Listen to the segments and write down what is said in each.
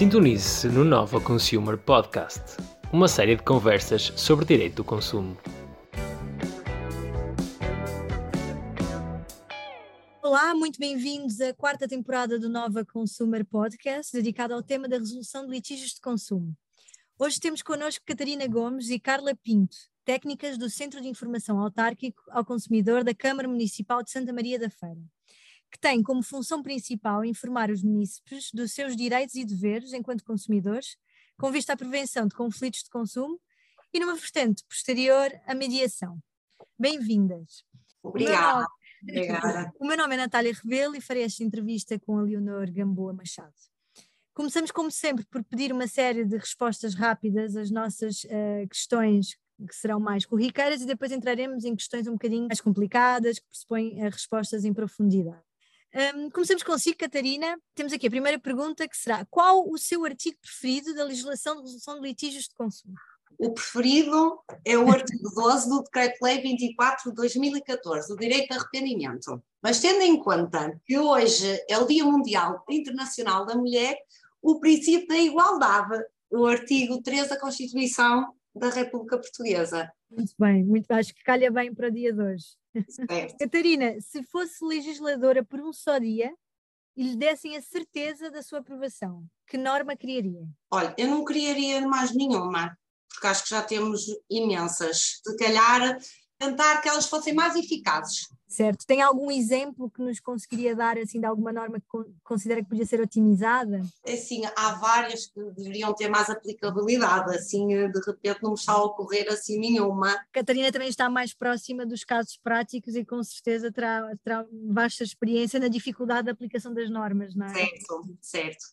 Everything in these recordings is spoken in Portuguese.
Sintonize-se no Nova Consumer Podcast, uma série de conversas sobre direito do consumo. Olá, muito bem-vindos à quarta temporada do Nova Consumer Podcast, dedicada ao tema da resolução de litígios de consumo. Hoje temos connosco Catarina Gomes e Carla Pinto, técnicas do Centro de Informação Autárquico ao Consumidor da Câmara Municipal de Santa Maria da Feira que tem como função principal informar os munícipes dos seus direitos e deveres enquanto consumidores, com vista à prevenção de conflitos de consumo e numa vertente posterior, a mediação. Bem-vindas. Obrigada. Obrigada. O meu nome é Natália Rebelo e farei esta entrevista com a Leonor Gamboa Machado. Começamos, como sempre, por pedir uma série de respostas rápidas às nossas uh, questões que serão mais corriqueiras e depois entraremos em questões um bocadinho mais complicadas, que pressupõem uh, respostas em profundidade. Um, começamos consigo, Catarina. Temos aqui a primeira pergunta que será: qual o seu artigo preferido da legislação de resolução de litígios de consumo? O preferido é o artigo 12 do Decreto-Lei 24 de 2014, o direito de arrependimento. Mas tendo em conta que hoje é o Dia Mundial Internacional da Mulher, o princípio da igualdade, o artigo 13 da Constituição da República Portuguesa. Muito bem, muito, acho que calha bem para o dia de hoje. Catarina, se fosse legisladora por um só dia e lhe dessem a certeza da sua aprovação, que norma criaria? Olha, eu não criaria mais nenhuma, porque acho que já temos imensas. Se calhar tentar que elas fossem mais eficazes. Certo. Tem algum exemplo que nos conseguiria dar assim de alguma norma que considera que podia ser otimizada? É sim, há várias que deveriam ter mais aplicabilidade, assim de repente não me está a ocorrer assim nenhuma. Catarina também está mais próxima dos casos práticos e com certeza terá, terá vasta experiência na dificuldade da aplicação das normas, não é? Certo, certo.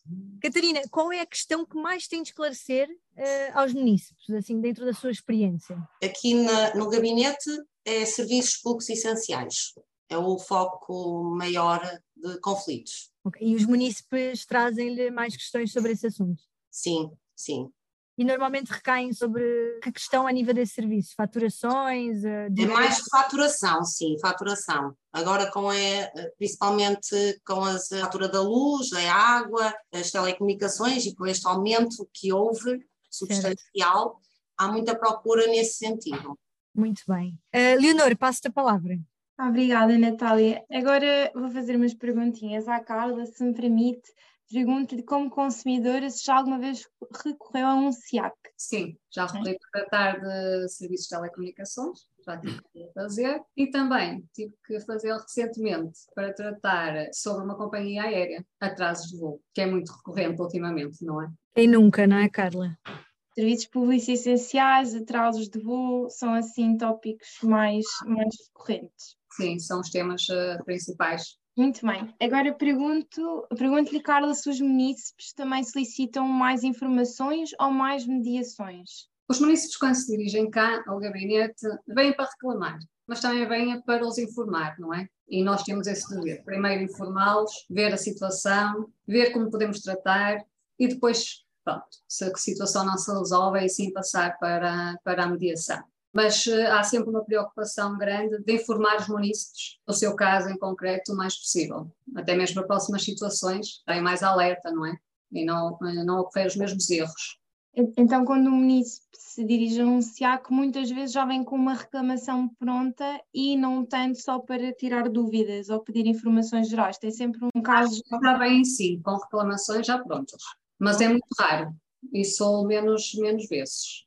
Catarina, qual é a questão que mais tem de esclarecer uh, aos munícipes, assim, dentro da sua experiência? Aqui na, no gabinete é serviços públicos essenciais. É o foco maior de conflitos. Okay. E os munícipes trazem-lhe mais questões sobre esse assunto? Sim, sim. E normalmente recaem sobre que questão a nível desse serviço? Faturações? Uh, é mais de faturação, sim, faturação. Agora com a, principalmente com a fatura da luz, a água, as telecomunicações e com este aumento que houve substancial, certo. há muita procura nesse sentido. Muito bem. Uh, Leonor, passo-te a palavra. Obrigada, Natália. Agora vou fazer umas perguntinhas à Carla, se me permite. Pergunto-lhe como consumidora se já alguma vez recorreu a um SIAC. Sim, já recorri para tratar de serviços de telecomunicações, já tive que fazer, e também tive que fazer recentemente para tratar sobre uma companhia aérea, atrasos de voo, que é muito recorrente ultimamente, não é? Quem nunca, não é, Carla? Serviços públicos essenciais, atrasos de voo, são assim tópicos mais, mais recorrentes. Sim, são os temas uh, principais. Muito bem. Agora pergunto, pergunto-lhe, Carla, se os munícipes também solicitam mais informações ou mais mediações? Os munícipes, quando se dirigem cá ao gabinete, vêm para reclamar, mas também vêm para os informar, não é? E nós temos esse dever. Primeiro informá-los, ver a situação, ver como podemos tratar e depois pronto, se a situação não se resolve, é sim passar para, para a mediação. Mas uh, há sempre uma preocupação grande de informar os munícipes do seu caso em concreto o mais possível, até mesmo para próximas situações, tem mais alerta, não é? E não, eh, não ocorrer os mesmos erros. Então, quando o munícipe se dirige a um SIAC, muitas vezes já vem com uma reclamação pronta e não tanto só para tirar dúvidas ou pedir informações gerais, tem sempre um caso. Já vem em si, com reclamações já prontas mas é muito raro e sou menos, menos vezes.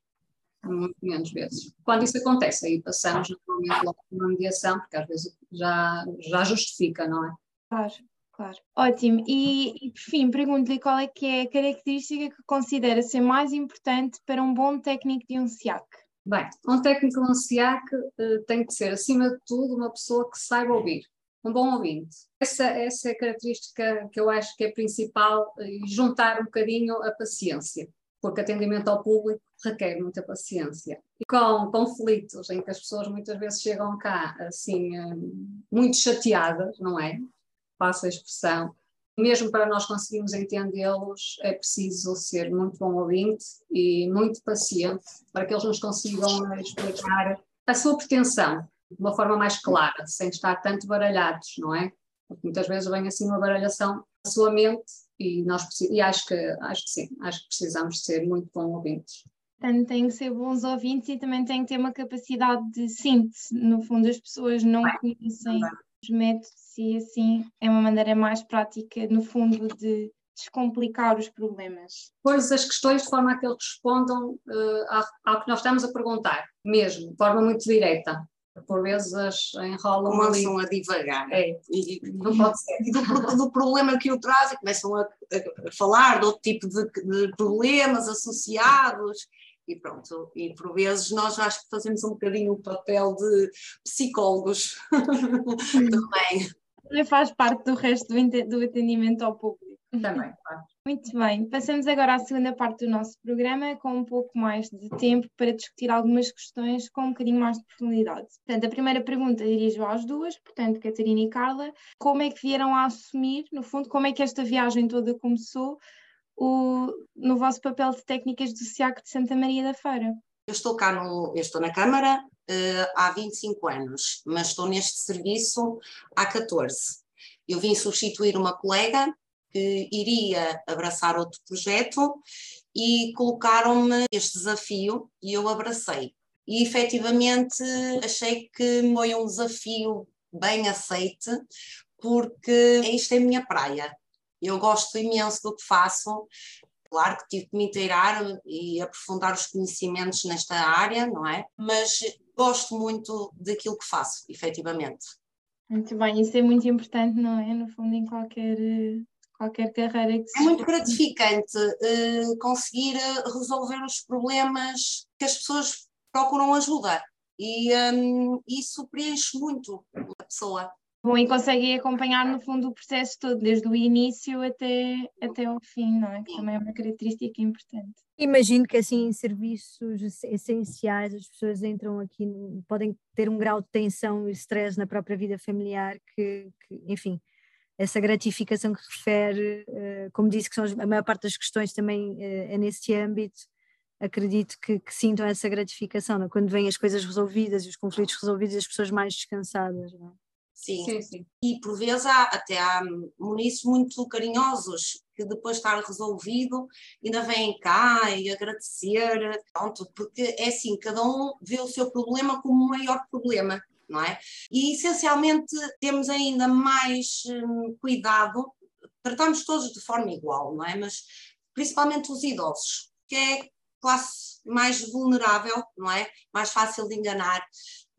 Muito menos vezes. Quando isso acontece, aí passamos normalmente logo para uma mediação, porque às vezes já, já justifica, não é? Claro, claro. Ótimo. E, e por fim, pergunto-lhe qual é que é a característica que considera ser mais importante para um bom técnico de um SIAC? Bem, um técnico de um SIAC uh, tem que ser, acima de tudo, uma pessoa que saiba ouvir um bom ouvinte. Essa, essa é a característica que eu acho que é principal e juntar um bocadinho a paciência, porque atendimento ao público requer muita paciência. E com conflitos em que as pessoas muitas vezes chegam cá assim, hum, muito chateadas, não é? Passa a expressão. Mesmo para nós conseguirmos entendê-los, é preciso ser muito bom ouvinte e muito paciente para que eles nos consigam explicar a sua pretensão, de uma forma mais clara, sem estar tanto baralhados, não é? Porque muitas vezes vem assim uma baralhação na sua mente e, nós, e acho, que, acho que sim, acho que precisamos ser muito bons ouvintes. Portanto, têm que ser bons ouvintes e também têm que ter uma capacidade de síntese. No fundo, as pessoas não conhecem os métodos e assim é uma maneira mais prática, no fundo, de descomplicar os problemas. Pôs as questões de forma a que eles respondam uh, ao, ao, que nós estamos a perguntar, mesmo, de forma muito direta. Por vezes enrolam Começam ali. a divagar. É, e, não pode ser. E do, do, problema que o traz e começam a, a, falar de outro tipo de, de problemas associados e pronto, e por vezes nós acho que fazemos um bocadinho o papel de psicólogos também. Faz parte do resto do atendimento ao público. Também, claro. Muito bem, passamos agora à segunda parte do nosso programa, com um pouco mais de tempo para discutir algumas questões com um bocadinho mais de profundidade. Portanto, a primeira pergunta dirijo às duas, portanto, Catarina e Carla, como é que vieram a assumir, no fundo, como é que esta viagem toda começou o, no vosso papel de técnicas do SIAC de Santa Maria da Feira? Eu estou cá no, eu estou na Câmara uh, há 25 anos, mas estou neste serviço há 14. Eu vim substituir uma colega que iria abraçar outro projeto e colocaram-me este desafio e eu abracei. E efetivamente achei que foi um desafio bem aceite, porque isto é a minha praia. Eu gosto imenso do que faço. Claro que tive que me inteirar e aprofundar os conhecimentos nesta área, não é? Mas gosto muito daquilo que faço, efetivamente. Muito bem, isso é muito importante, não é? No fundo, em qualquer, qualquer carreira que se. É muito gratificante uh, conseguir eh, resolver os problemas que as pessoas procuram ajuda. E um, isso preenche muito a pessoa. Bom, e conseguem acompanhar no fundo o processo todo, desde o início até, até ao fim, não é? Que também é uma característica importante. Imagino que assim em serviços essenciais as pessoas entram aqui, podem ter um grau de tensão e stress na própria vida familiar que, que enfim, essa gratificação que refere, eh, como disse que são a maior parte das questões também eh, é nesse âmbito, acredito que, que sintam essa gratificação, não? É? quando vêm as coisas resolvidas e os conflitos resolvidos e as pessoas mais descansadas. Não? É? Sim. sim, sim. E por vezes há, até há munícipes muito carinhosos que depois de estar resolvido ainda vêm cá e agradecer, pronto, porque é assim, cada um vê o seu problema como o maior problema, não é? E essencialmente temos ainda mais hum, cuidado, tratamos todos de forma igual, não é? Mas principalmente os idosos, que é classe mais vulnerável, não é? Mais fácil de enganar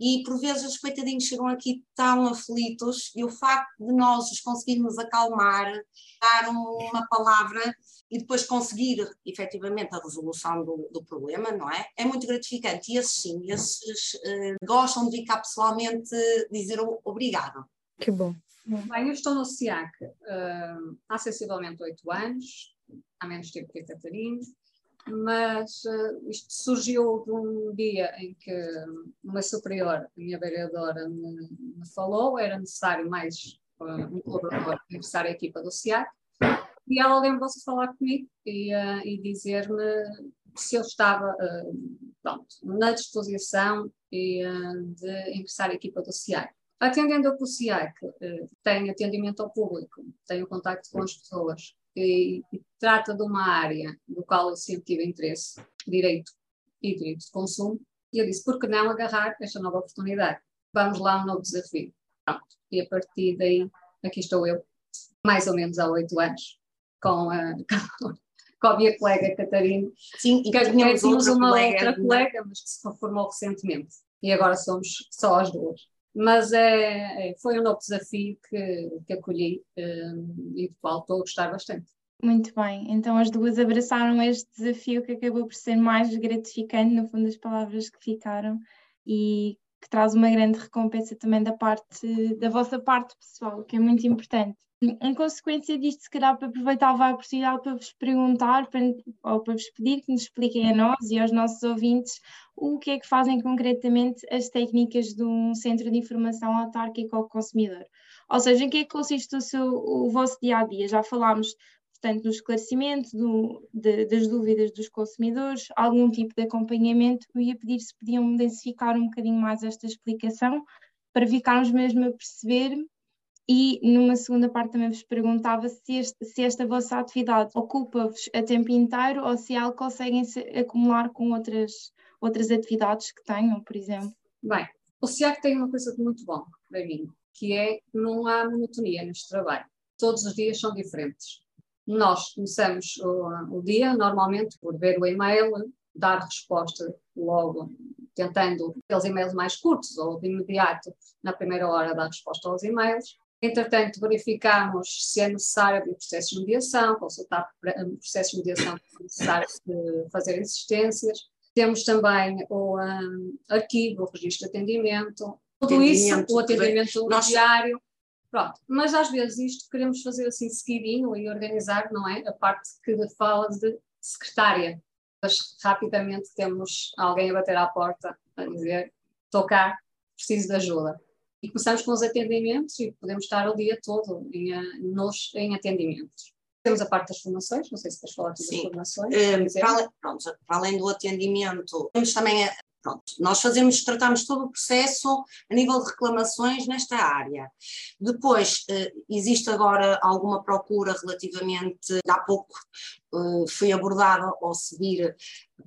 e por vezes os coitadinhos chegam aqui tão aflitos e o facto de nós os conseguirmos acalmar, dar uma palavra e depois conseguir efetivamente a resolução do, do problema, não é? É muito gratificante e esses sim, esses uh, gostam de vir cá pessoalmente dizer obrigado. Que bom. Bem, eu estou no SIAC uh, há sensivelmente oito anos, há menos tempo que a Catarina, mas uh, isto surgiu de um dia em que uma superior, minha vereadora, me, me falou, era necessário mais uh, um colaborador para interessar a equipa do SIAC, e ela lembrou-se de falar comigo e, uh, e dizer-me se eu estava pronto, na disposição e, de ingressar a equipa do SIAC. Atendendo ao que o SIAC tem atendimento ao público, tem o contacto com as pessoas, e, e trata de uma área qual eu sempre tive interesse, direito e direito de consumo, e eu disse, por que não agarrar esta nova oportunidade? Vamos lá, um novo desafio. Pronto. E a partir daí, aqui estou eu, mais ou menos há oito anos, com a, com a minha colega Catarina. Sim, e que tínhamos uma colega, outra colega, mas que se formou recentemente. E agora somos só as duas. Mas é, é, foi um novo desafio que, que acolhi um, e do qual estou a gostar bastante. Muito bem, então as duas abraçaram este desafio que acabou por ser mais gratificante, no fundo, das palavras que ficaram e que traz uma grande recompensa também da parte da vossa parte pessoal, que é muito importante. Em consequência disto, se calhar para aproveitar a oportunidade para vos perguntar para, ou para vos pedir que nos expliquem a nós e aos nossos ouvintes o que é que fazem concretamente as técnicas de um centro de informação autárquico ao consumidor. Ou seja, em que é que consiste o, seu, o vosso dia a dia? Já falámos, portanto, do esclarecimento do, de, das dúvidas dos consumidores, algum tipo de acompanhamento. Eu ia pedir se podiam densificar um bocadinho mais esta explicação para ficarmos mesmo a perceber E numa segunda parte também vos perguntava se, este, se esta vossa atividade ocupa-vos a tempo inteiro ou se é algo conseguem acumular com outras, outras atividades que tenham, por exemplo. Bem, o SIAC tem uma coisa de muito bom para mim, que é que não há monotonia neste trabalho. Todos os dias são diferentes. Nós começamos o, o dia normalmente por ver o e-mail, dar resposta logo, tentando aqueles e-mails mais curtos ou de imediato, na primeira hora, dar resposta aos e-mails. Entretanto, verificamos se é necessário abrir processos de mediação, consultar processos de mediação se é necessário fazer insistências. Temos também o um, arquivo, o registro de atendimento, tudo atendimento, isso, o atendimento nós... Pronto, mas às vezes isto queremos fazer assim seguidinho e organizar, não é? A parte que fala de secretária, mas rapidamente temos alguém a bater à porta a dizer: estou cá, preciso de ajuda. E começamos com os atendimentos e podemos estar o dia todo em, eh, nos, em atendimentos. Temos a parte das formações, não sei se queres falar das formações. Um, para, além, pronto, para além do atendimento, temos também a, Pronto, nós fazemos, tratamos todo o processo a nível de reclamações nesta área. Depois, eh, existe agora alguma procura relativamente, há pouco eh, fui abordada ao subir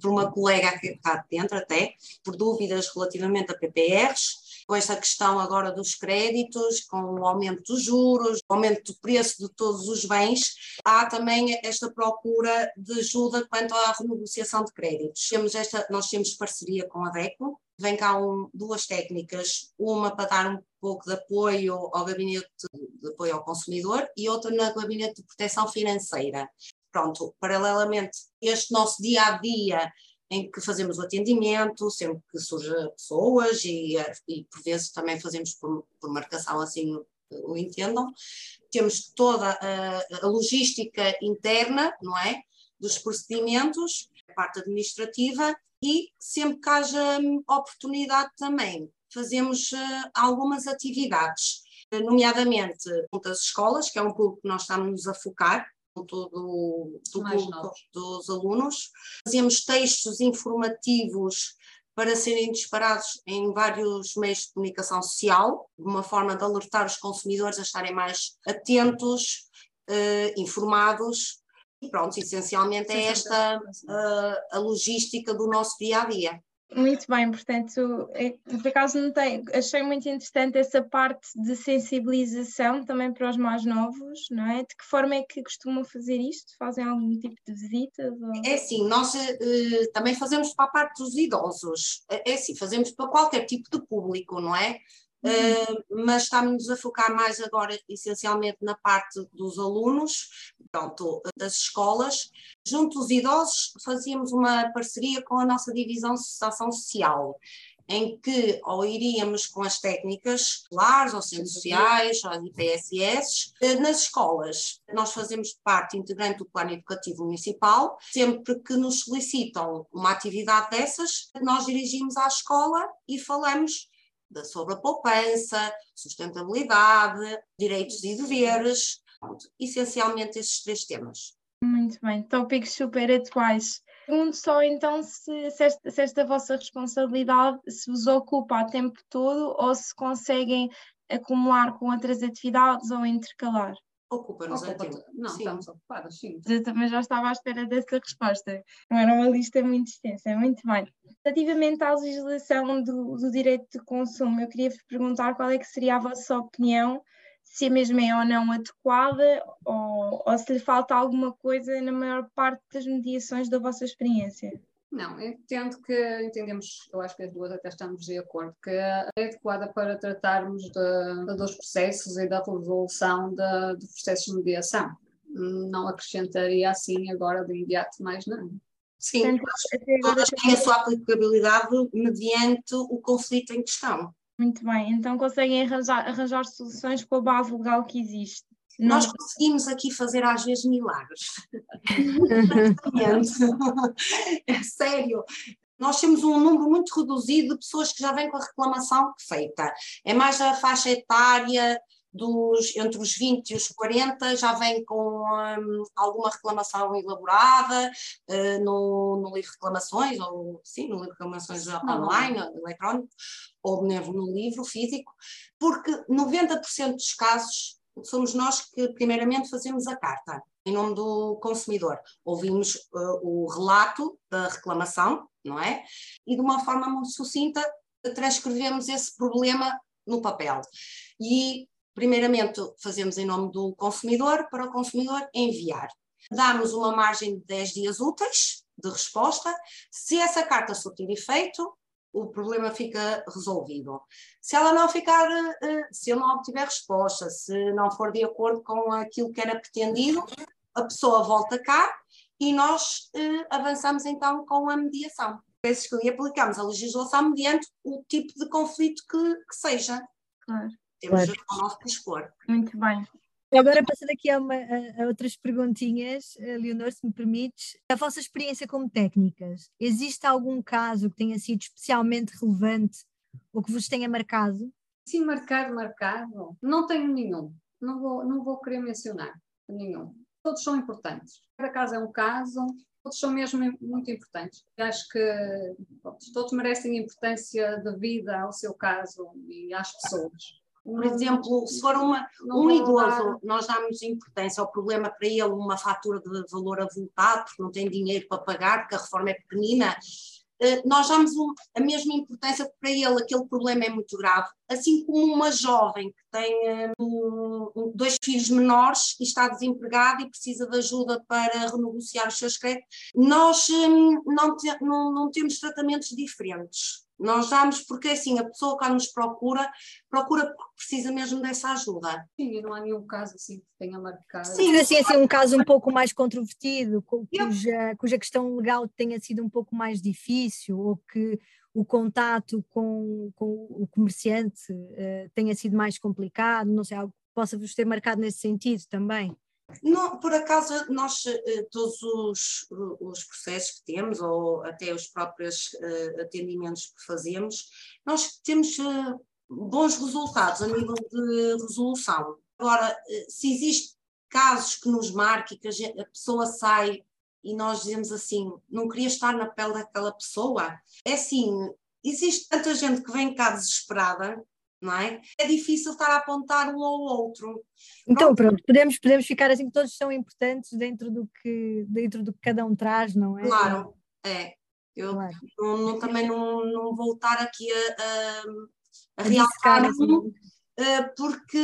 por uma colega aqui cá dentro até, por dúvidas relativamente a PPRs, com esta questão agora dos créditos, com o aumento dos juros, o aumento do preço de todos os bens, há também esta procura de ajuda quanto à renegociação de créditos. Temos esta, nós temos parceria com a DECO, vem cá um, duas técnicas, uma para dar um pouco de apoio ao gabinete de apoio ao consumidor e outra no gabinete de proteção financeira. Pronto, paralelamente, este nosso dia a dia em que fazemos o atendimento, sempre que surgem pessoas e, e por vezes também fazemos por, por marcação, assim o entendam. Temos toda a, a, logística interna, não é? Dos procedimentos, a parte administrativa e sempre que haja oportunidade também, fazemos uh, algumas atividades, nomeadamente das escolas, que é um público que nós estamos a focar, do, do, do dos alunos. Fazíamos textos informativos para serem disparados em vários meios de comunicação social, uma forma de alertar os consumidores a estarem mais atentos, eh, informados. E pronto, essencialmente é esta uh, a logística do nosso dia a dia. Muito bem, portanto, é, por acaso não tem, achei muito interessante essa parte de sensibilização também para os mais novos, não é? De que forma é que costumam fazer isto? Fazem algum tipo de visitas? Ou... É assim, nós uh, também fazemos para a parte dos idosos, é, é assim, fazemos para qualquer tipo de público, não é? Uh, mas estamos a focar mais agora essencialmente na parte dos alunos, pronto, das escolas. Junto aos idosos fazíamos uma parceria com a nossa divisão de ação social, em que ou iríamos com as técnicas escolares, ou centros sociais, ou IPSS, eh, nas escolas. Nós fazemos parte integrante do plano educativo municipal, sempre que nos solicitam uma atividade dessas, nós dirigimos à escola e falamos sobre a poupança, sustentabilidade, direitos e deveres, pronto, essencialmente esses três temas. Muito bem, tópicos super atuais. Pergunto só então se, se, esta, se esta vossa responsabilidade se vos ocupa a tempo todo ou se conseguem acumular com outras atividades ou intercalar. Ocupa-nos Ocupa a tempo. Não, sim. estamos ocupadas, sim. Eu também já estava à espera dessa resposta. Não era uma lista muito extensa. Muito bem. Relativamente à legislação do, do direito de consumo, eu queria vos perguntar qual é que seria a vossa opinião, se a mesma é ou não adequada, ou, ou se lhe falta alguma coisa na maior parte das mediações da vossa experiência. Não, entendo que entendemos, eu acho que as duas até estamos de acordo, que é adequada para tratarmos de, de dos processos e da resolução de processos de mediação. Não acrescentaria assim agora de imediato mais nada. Sim, todas têm a sua aplicabilidade mediante o conflito em questão. Muito bem, então conseguem arranjar, arranjar soluções com a base legal que existe. Nós conseguimos aqui fazer às vezes milagres. é sério. Nós temos um número muito reduzido de pessoas que já vêm com a reclamação feita. É mais a faixa etária dos, entre os 20 e os 40 já vem com um, alguma reclamação elaborada uh, no, no livro de reclamações, ou sim, no livro de reclamações online, eletrónico, ou mesmo no livro físico, porque 90% dos casos somos nós que primeiramente fazemos a carta em nome do consumidor. Ouvimos uh, o relato da reclamação, não é? E de uma forma muito sucinta transcrevemos esse problema no papel. E, primeiramente, fazemos em nome do consumidor para o consumidor enviar. Damos uma margem de 10 dias úteis de resposta. Se essa carta surtir efeito, o problema fica resolvido. Se ela não ficar, eh, se eu não obtiver resposta, se não for de acordo com aquilo que era pretendido, a pessoa volta cá e nós eh, avançamos então com a mediação. E aplicamos a legislação mediante o tipo de conflito que, que seja. Claro. Temos claro. o nosso dispor. Muito bem. Agora, passando aqui a, uma, a, outras perguntinhas, Leonor, se me permites, a vossa experiência como técnicas, existe algum caso que tenha sido especialmente relevante ou que vos tenha marcado? Sim, marcado, marcado. Não tenho nenhum. Não vou, não vou querer mencionar nenhum. Todos são importantes. Cada caso é um caso, todos são mesmo muito importantes. Acho que todos merecem importância de vida ao seu caso e às pessoas. Por exemplo, se for uma, um idoso, nós damos importância ao problema para ele, uma fatura de valor avultado, porque não tem dinheiro para pagar, porque a reforma é pequenina, eh, nós damos a mesma importância para ele, aquele problema é muito grave. Assim como uma jovem que tem eh, um, dois filhos menores e está desempregada e precisa de ajuda para renegociar os seus créditos, nós hum, não, te, não, não temos tratamentos diferentes. Nós damos, porque assim, a pessoa que nos procura, procura porque precisa mesmo dessa ajuda. Sim, não há nenhum caso assim que tenha marcado. Sim, assim, assim um caso um pouco mais controvertido, cuja, cuja questão legal tenha sido um pouco mais difícil, ou que o contato com, com o comerciante uh, tenha sido mais complicado, não sei, algo que possa vos ter marcado nesse sentido também. Não, por acaso, nós, eh, todos os, os processos que temos, ou até os próprios uh, atendimentos que fazemos, nós temos bons resultados a nível de resolução. Agora, se existem casos que nos marquem, que a, gente, a pessoa sai e nós dizemos assim, não queria estar na pele daquela pessoa, é assim, existe tanta gente que vem cá desesperada não é? É difícil estar a apontar um ao outro. Então, pronto, pronto podemos, podemos ficar assim que todos são importantes dentro do que, dentro do que cada um traz, não é? Claro, é. Eu claro. Não, não, também não, não vou estar aqui a, a, a realçar assim. Eh, porque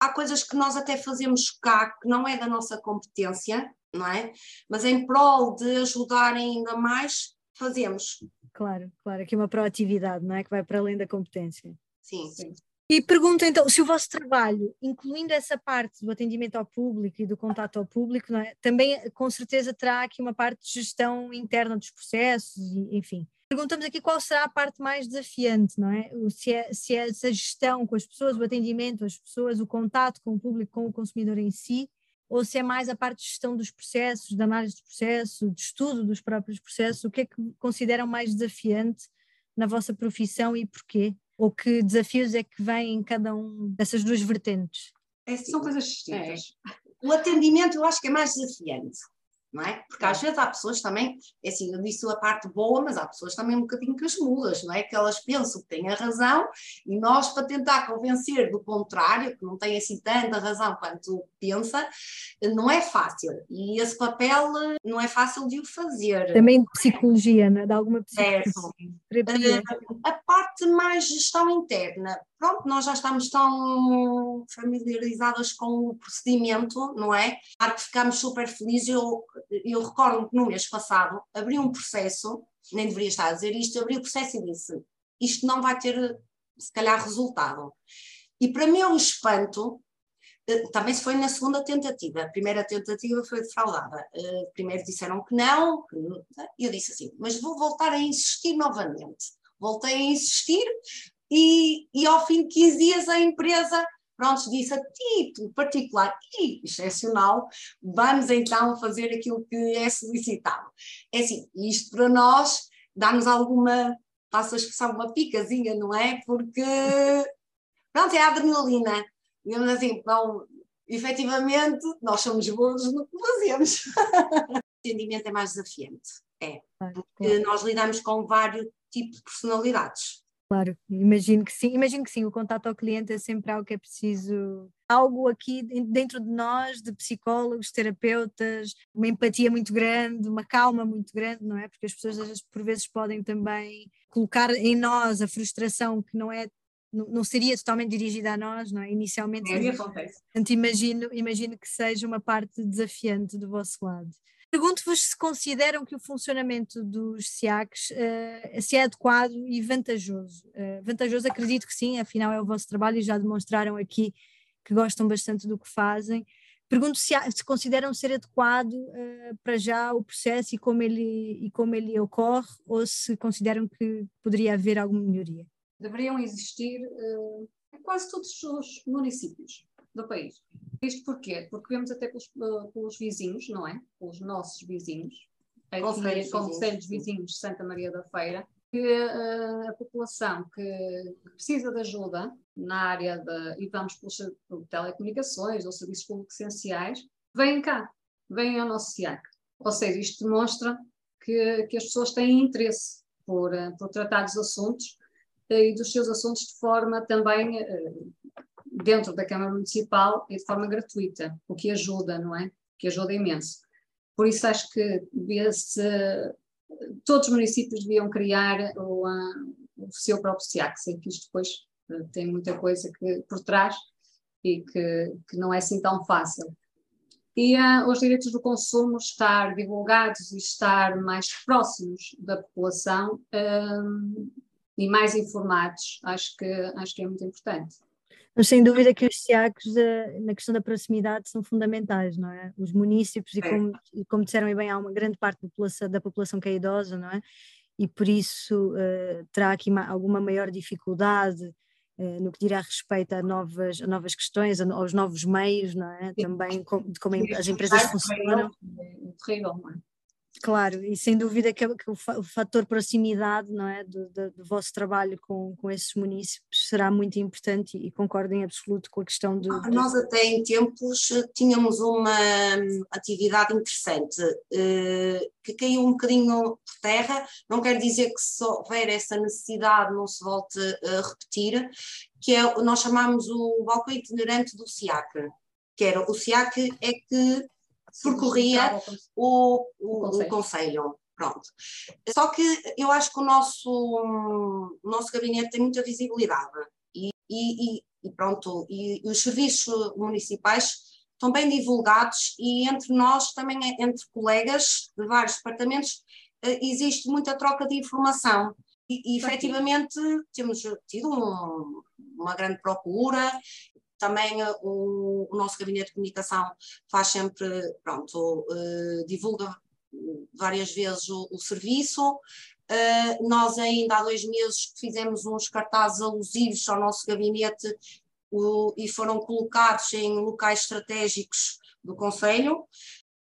há coisas que nós até fazemos cá que não é da nossa competência, não é? Mas em prol de ajudar ainda mais, fazemos. Claro, claro, aqui uma proatividade, não é? Que vai para além da competência. Sim. Sim. E pergunto então, se o vosso trabalho, incluindo essa parte do atendimento ao público e do contato ao público, é? também com certeza terá aqui uma parte de gestão interna dos processos, enfim. Perguntamos aqui qual será a parte mais desafiante, não é? Se, é? se é essa gestão com as pessoas, o atendimento às pessoas, o contato com o público, com o consumidor em si, ou se é mais a parte de gestão dos processos, da análise dos processos, de estudo dos próprios processos, o que é que consideram mais desafiante na vossa profissão e porquê? Ou que desafios é que vêm em cada um dessas duas vertentes? É, são coisas distintas. É. O atendimento eu acho que é mais desafiante não é? Porque às vezes há pessoas também, é assim, eu disse a parte boa, mas há pessoas também um bocadinho que as não é? Que elas pensam que têm a razão e nós, para tentar convencer do contrário, que não tem assim tanta razão quanto pensa, não é fácil. E esse papel eh, não é fácil de o fazer. Também de psicologia, né? de alguma psicologia. Uh, a parte mais gestão interna, pronto, nós já estamos tão familiarizadas com o procedimento, não é? Claro que ficamos super felizes. Eu, eu recordo que no mês passado abri um processo, nem deveria estar a dizer isto, abri o processo e disse: isto não vai ter, se calhar, resultado. E para meu espanto, eh, também se foi na segunda tentativa. A primeira tentativa foi defraudada. Eh, primeiro disseram que não, e eu disse assim: mas vou voltar a insistir novamente. Voltei a insistir, e, e ao fim de 15 dias a empresa pronto, disse a título particular e excepcional, vamos então fazer aquilo que é solicitado. É assim, isto para nós dá-nos alguma, passa a expressão, uma picazinha, não é? Porque, pronto, é a adrenalina. digamos assim, não, efetivamente, nós somos bons no que fazemos. o entendimento é mais desafiante, é, porque nós lidamos com vários tipos de personalidades. Claro, imagino que sim, imagino que sim, o contato ao cliente é sempre algo que é preciso, algo aqui dentro de nós, de psicólogos, terapeutas, uma empatia muito grande, uma calma muito grande, não é? Porque as pessoas por vezes podem também colocar em nós a frustração que não é não seria totalmente dirigida a nós, não é? Inicialmente. É, acontece. Portanto, imagino, imagino que seja uma parte desafiante do vosso lado. Pergunto-vos se consideram que o funcionamento dos SIACs uh, se é adequado e vantajoso. Uh, vantajoso, acredito que sim, afinal é o vosso trabalho e já demonstraram aqui que gostam bastante do que fazem. Pergunto se, se consideram ser adequado uh, para já o processo e como, ele, e como ele ocorre ou se consideram que poderia haver alguma melhoria. Deveriam existir em quase todos os municípios do país. Isto porquê? Porque vemos até pelos, pelos vizinhos, não é? Pelos nossos vizinhos, Conselhos, Conselhos Vizinhos de Santa Maria da Feira, que uh, a população que, precisa de ajuda na área de, e vamos pelas telecomunicações ou serviços públicos essenciais, vêm cá, vêm ao nosso SIAC. Ou seja, isto demonstra que, que as pessoas têm interesse por, uh, por tratar dos assuntos e dos seus assuntos de forma também dentro da Câmara Municipal e de forma gratuita, o que ajuda, não é? Que ajuda imenso. Por isso acho que todos os municípios deviam criar o, o seu próprio SIAC, sei que isto depois eh, tem muita coisa que, por trás e que, que não é assim tão fácil. E uh, os direitos do consumo estar divulgados e estar mais próximos da população uh, e mais informados, acho que, acho que é muito importante. Mas sem dúvida que os SIACs, eh, na questão da proximidade, são fundamentais, não é? Os municípios, e é. como, como disseram bem, há uma grande parte da população, da população que é idosa, não é? E por isso uh, terá aqui uma, alguma maior dificuldade uh, no que dirá respeito a novas, a novas questões, a, aos novos meios, não é? Também de como as empresas funcionam. É terrível, não é? Claro, e sem dúvida que, que o, o, fator proximidade não é, do, do, do, vosso trabalho com, com esses municípios será muito importante e, e concordo em absoluto com a questão do. Ah, nós até em tempos eh, tínhamos uma hum, atividade interessante uh, que caiu um bocadinho por terra, não quer dizer que se houver essa necessidade não se volte a repetir, que é, nós chamamos o balcão itinerante do SIAC, que era o SIAC é que percorria o, o, o, Conselho. Pronto. Só que eu acho que o nosso, o nosso gabinete tem muita visibilidade e, e, e pronto, e, os serviços municipais estão bem divulgados e entre nós, também entre colegas de vários departamentos, eh, existe muita troca de informação. E, e efetivamente temos tido um, uma grande procura também uh, o, o, nosso gabinete de comunicação faz sempre, pronto, uh, divulga várias vezes o, o serviço. Uh, nós ainda há dois meses fizemos uns cartazes alusivos ao nosso gabinete o, e foram colocados em locais estratégicos do Conselho.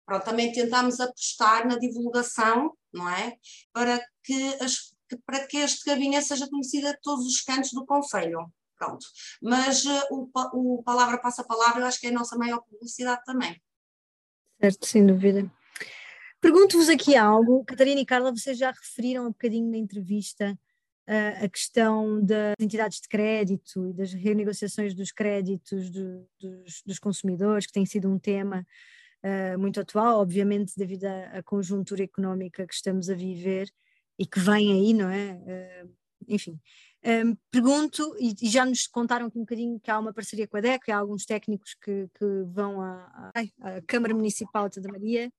Pronto, também tentámos apostar na divulgação, não é? Para que, as, para que este gabinete seja conhecido a todos os cantos do Conselho. Pronto. Mas uh, o, o palavra passa palavra, eu acho que é a nossa maior publicidade também. Certo, sem dúvida. Pergunto-vos aqui algo, Catarina e Carla, vocês já referiram um bocadinho na entrevista uh, a questão das entidades de crédito e das renegociações dos créditos do, dos, dos, consumidores, que tem sido um tema uh, muito atual, obviamente devido à, à, conjuntura económica que estamos a viver e que vem aí, não é? Uh, enfim, um, pergunto, e, e, já nos contaram aqui um bocadinho que há uma parceria com a DEC, há alguns técnicos que, que vão à, à, Câmara Municipal de Santa Maria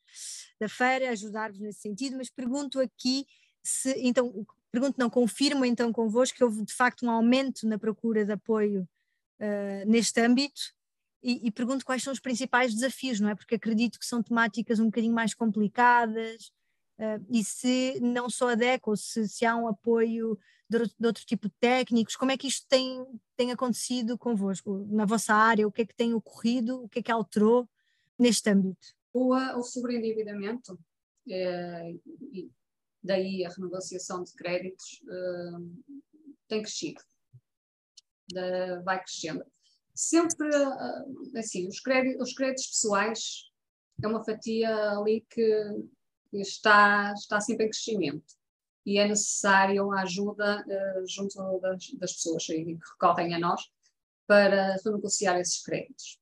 da Feira ajudar-vos nesse sentido, mas pergunto aqui se, então, pergunto não, confirmo então convosco que houve de facto um aumento na procura de apoio uh, neste âmbito e, e, pergunto quais são os principais desafios, não é? Porque acredito que são temáticas um bocadinho mais complicadas, Uh, e se não só a DECO, se, se há um apoio de, de, outro tipo de técnicos, como é que isto tem, tem acontecido convosco, na vossa área, o que é que tem ocorrido, o que é que alterou neste âmbito? O, o sobreendividamento, é, e daí a renegociação de créditos, é, tem crescido, vai crescendo. sempre, assim, os créditos, os créditos pessoais é uma fatia ali que está, está sempre em crescimento e é necessário a ajuda uh, junto das, das pessoas que recorrem a nós para renegociar esses créditos.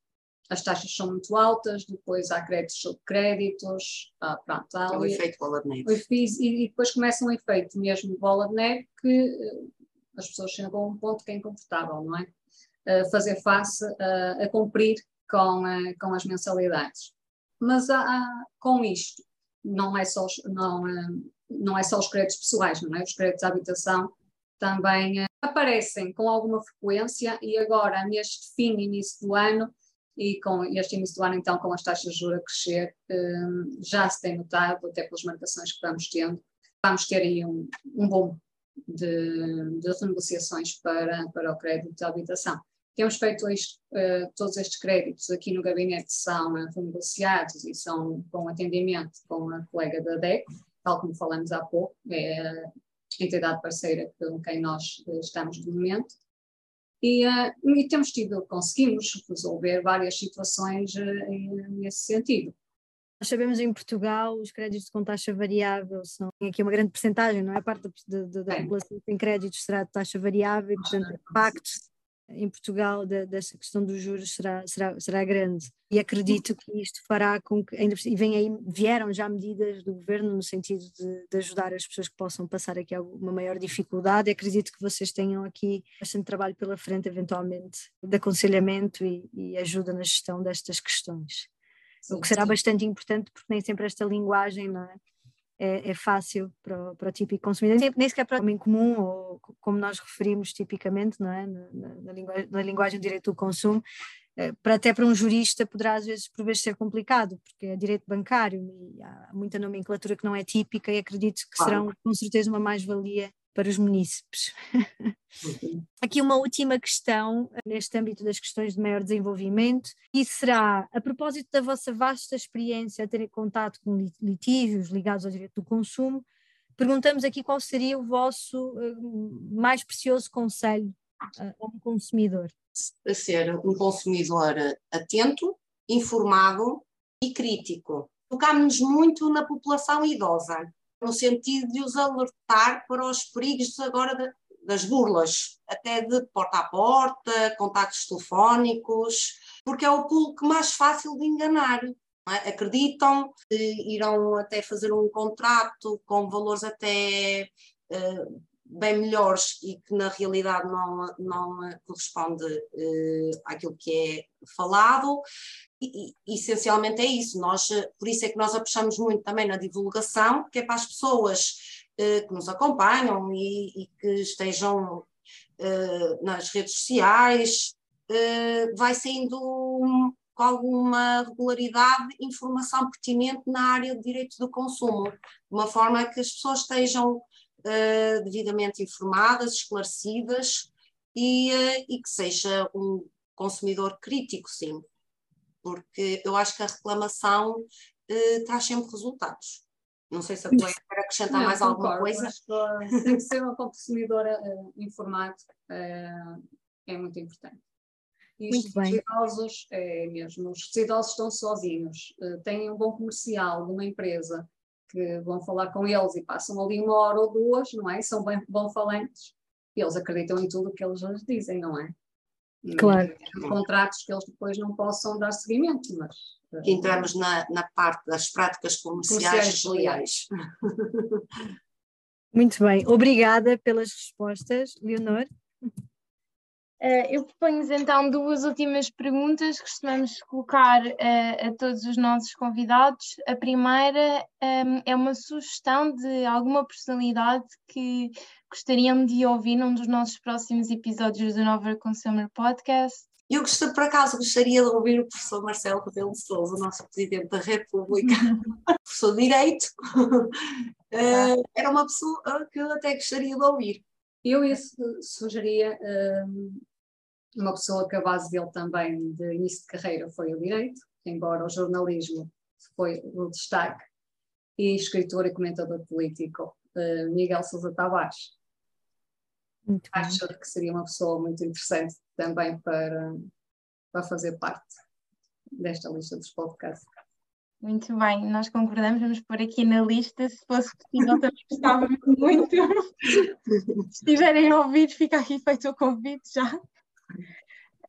As taxas são muito altas, depois há créditos sobre créditos, ah, pronto, há é o efeito bola de neve. E, e, depois começa um efeito mesmo bola de neve que uh, as pessoas chegam a um ponto que é incomportável, não é? Uh, fazer face a cumprir com, com as mensalidades. Mas há, com isto, não é só, não, não é só os créditos pessoais, não é? Os créditos de habitação também aparecem com alguma frequência e agora, neste fim início do ano, e com este início do ano, então, com as taxas de juros a crescer, hum, já se tem notado, até pelas marcações que vamos tendo, vamos ter aí um, um de, de renegociações para, para o crédito de habitação. Temos feito isto, uh, todos estes créditos aqui no gabinete são uh, renegociados e são com atendimento com a colega da DEC, tal como falamos há pouco, é a entidade parceira com quem nós uh, estamos de momento. E, e, temos tido, conseguimos resolver várias situações nesse sentido. Nós sabemos em Portugal os créditos com taxa variável são aqui uma grande porcentagem, não é? A parte da, da, da população que tem créditos será de taxa variável e, portanto, o impacto em Portugal de, desta questão dos juros será, será, será grande. E acredito que isto fará com que, ainda, e vem aí, vieram já medidas do governo no sentido de, de, ajudar as pessoas que possam passar aqui alguma maior dificuldade. Acredito que vocês tenham aqui bastante trabalho pela frente, eventualmente, de aconselhamento e, e ajuda na gestão destas questões. Sim, o que será sim. bastante importante, porque nem sempre esta linguagem, não é? É, é fácil para, para o típico consumidor, nem, nem sequer para o homem comum, ou como nós referimos tipicamente, não é? na, na, na, linguagem, na linguagem do direito do consumo, é, para até para um jurista poderá às vezes por vezes ser complicado, porque é direito bancário e há muita nomenclatura que não é típica e acredito que claro. serão com certeza uma mais-valia para os munícipes. Uhum. Aqui uma última questão neste âmbito das questões de maior desenvolvimento, e será, a propósito da vossa vasta experiência a ter contato com litígios ligados ao direito do consumo, perguntamos aqui qual seria o vosso uh, mais precioso conselho uh, a um consumidor. A ser um consumidor atento, informado e crítico. Focámos-nos muito na população idosa no sentido de os alertar para os perigos agora de, das burlas, até de porta a porta, contactos telefónicos, porque é o público mais fácil de enganar. É? Acreditam irão até fazer um contrato com valores até uh, bem melhores e que na realidade não, não corresponde uh, àquilo que é falado. E, e, essencialmente é isso, nós, por isso é que nós apostamos muito também na divulgação, que é para as pessoas uh, que nos acompanham e, e que estejam uh, nas redes sociais, vai saindo com alguma regularidade informação pertinente na área de direito do consumo, de uma forma que as pessoas estejam uh, devidamente informadas, esclarecidas e, uh, e que seja um consumidor crítico, sim, porque eu acho que a reclamação uh, traz sempre resultados. Não sei se a colega quer acrescentar mais concordo, alguma coisa. Que tem que ser um consumidor uh, informado, uh, é muito importante. E muito os bem. idosos, é mesmo, os idosos estão sozinhos, uh, têm um bom comercial de uma empresa que vão falar com eles e passam ali uma hora ou duas, não é? São bem bom falantes, eles acreditam em tudo o que eles lhes dizem, não é? E claro. Contratos que eles depois não possam dar seguimento, mas. Que entramos na, na parte das práticas comerciais leais. Muito bem, obrigada pelas respostas, Leonor. Uh, eu proponho então duas últimas perguntas que costumamos colocar uh, a todos os nossos convidados. A primeira um, ehm, é uma sugestão de alguma personalidade que gostariam de ouvir num dos nossos próximos episódios do Nova Consumer Podcast. Eu gostaria, por acaso, gostaria de ouvir o professor Marcelo Rebelo de Sousa, o nosso Presidente da República, professor de Direito. Uh, era uma pessoa que eu até gostaria de ouvir. Eu sugeria um, uma pessoa que a base dele também de início de carreira foi o direito, embora o jornalismo foi o destaque, e escritor e comentador político uh, Miguel Sousa Tavares. Muito Acho bem. que seria uma pessoa muito interessante também para, para fazer parte desta lista dos podcasts. Muito bem, nós concordamos, vamos pôr aqui na lista, se fosse possível também gostávamos muito. se estiverem a ouvir, fica aqui feito o convite já.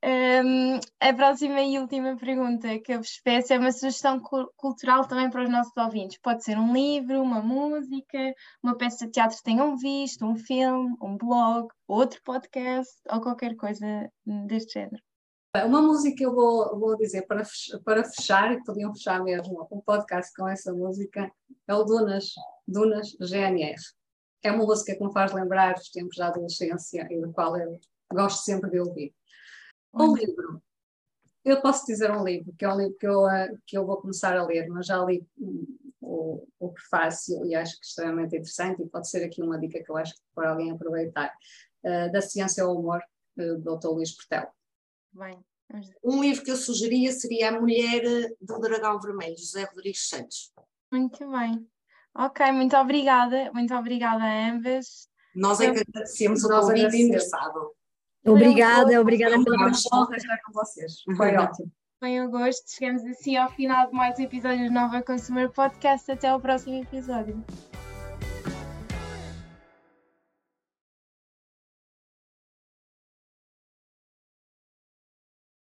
Um, a próxima e última pergunta que eu vos peço é uma sugestão cultural também para os nossos ouvintes. Pode ser um livro, uma música, uma peça de teatro que tenham visto, um filme, um blog, outro podcast ou qualquer coisa deste género. Uma música que eu vou, vou dizer para, para fechar, e podiam fechar mesmo um podcast com essa música, é o Dunas, Dunas GNR. É uma música que me faz lembrar os tempos da adolescência e do qual eu gosto sempre de ouvir. Um livro. Eu posso dizer um livro, que é um livro que eu, eh, que eu vou começar a ler, mas já li hum, o, o prefácio e acho que é extremamente interessante e pode ser aqui uma dica que eu acho que para alguém aproveitar. Uh, da Ciência ao Humor, uh, do Dr. Luís Portel. Bem, um livro que eu sugeria seria A Mulher do Dragão Vermelho, José Rodrigues Santos. Muito bem. Ok, muito obrigada, muito obrigada a ambas. Nós é que agradecemos o convite interessado. Obrigada, obrigada pela participação. estar com vocês. Foi ótimo. Foi um gosto. Chegamos assim ao final de mais um episódio do Nova Consumer Podcast. Até ao próximo episódio.